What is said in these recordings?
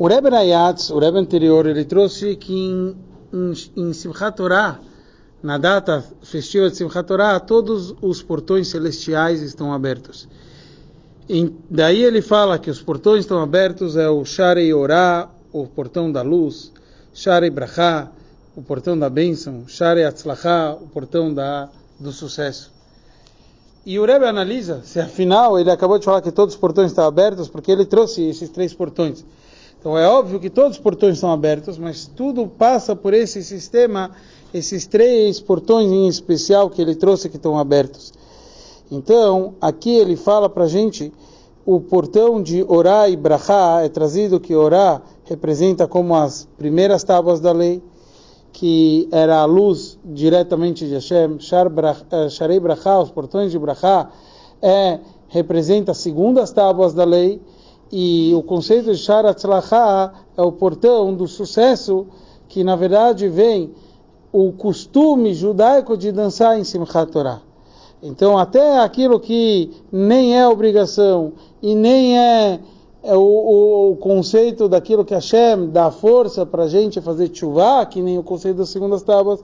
O Rebbe Rayatz, o Rebbe anterior, ele trouxe que em, em, em Simchat Torah, na data festiva de Simchat Torah, todos os portões celestiais estão abertos. E daí ele fala que os portões estão abertos, é o Sharei Orá, o portão da luz, Sharei Brachá, o portão da bênção, Sharei Atzlachá, o portão da, do sucesso. E o Rebbe analisa se afinal ele acabou de falar que todos os portões estão abertos, porque ele trouxe esses três portões. Então é óbvio que todos os portões estão abertos, mas tudo passa por esse sistema, esses três portões em especial que ele trouxe que estão abertos. Então, aqui ele fala para a gente, o portão de Orá e Brachá é trazido que Orá representa como as primeiras tábuas da lei, que era a luz diretamente de Hashem, eh, Sharei Brachá, os portões de Brachá, é, representa as segundas tábuas da lei, e o conceito de Sharat Tzlachá é o portão do sucesso, que na verdade vem o costume judaico de dançar em Simchat Torah. Então, até aquilo que nem é obrigação e nem é, é o, o, conceito daquilo que Hashem dá força para a gente fazer chuva, que nem o conceito das segundas tábuas,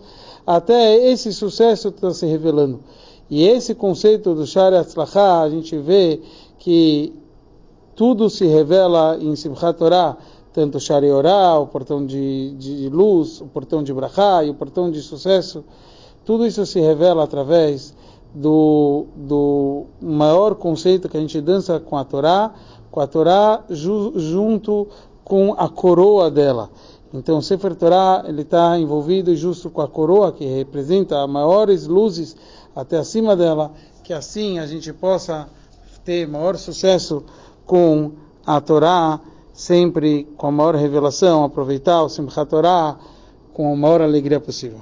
até esse sucesso está se revelando. E esse conceito do Sharat Tzlachá, a gente vê que tudo se revela em Simchat Torah, tanto Shari Orah, o portão de, de, luz, o portão de Brachá e o portão de sucesso, tudo isso se revela através do, do maior conceito que a gente dança com a Torá, com a Torá ju, junto com a coroa dela. Então, o Sefer Torah ele está envolvido justo com a coroa que representa as maiores luzes até acima dela, que assim a gente possa ter maior sucesso com a Torá, sempre com a maior revelação, aproveitar o Simchat Torá com a maior alegria possível.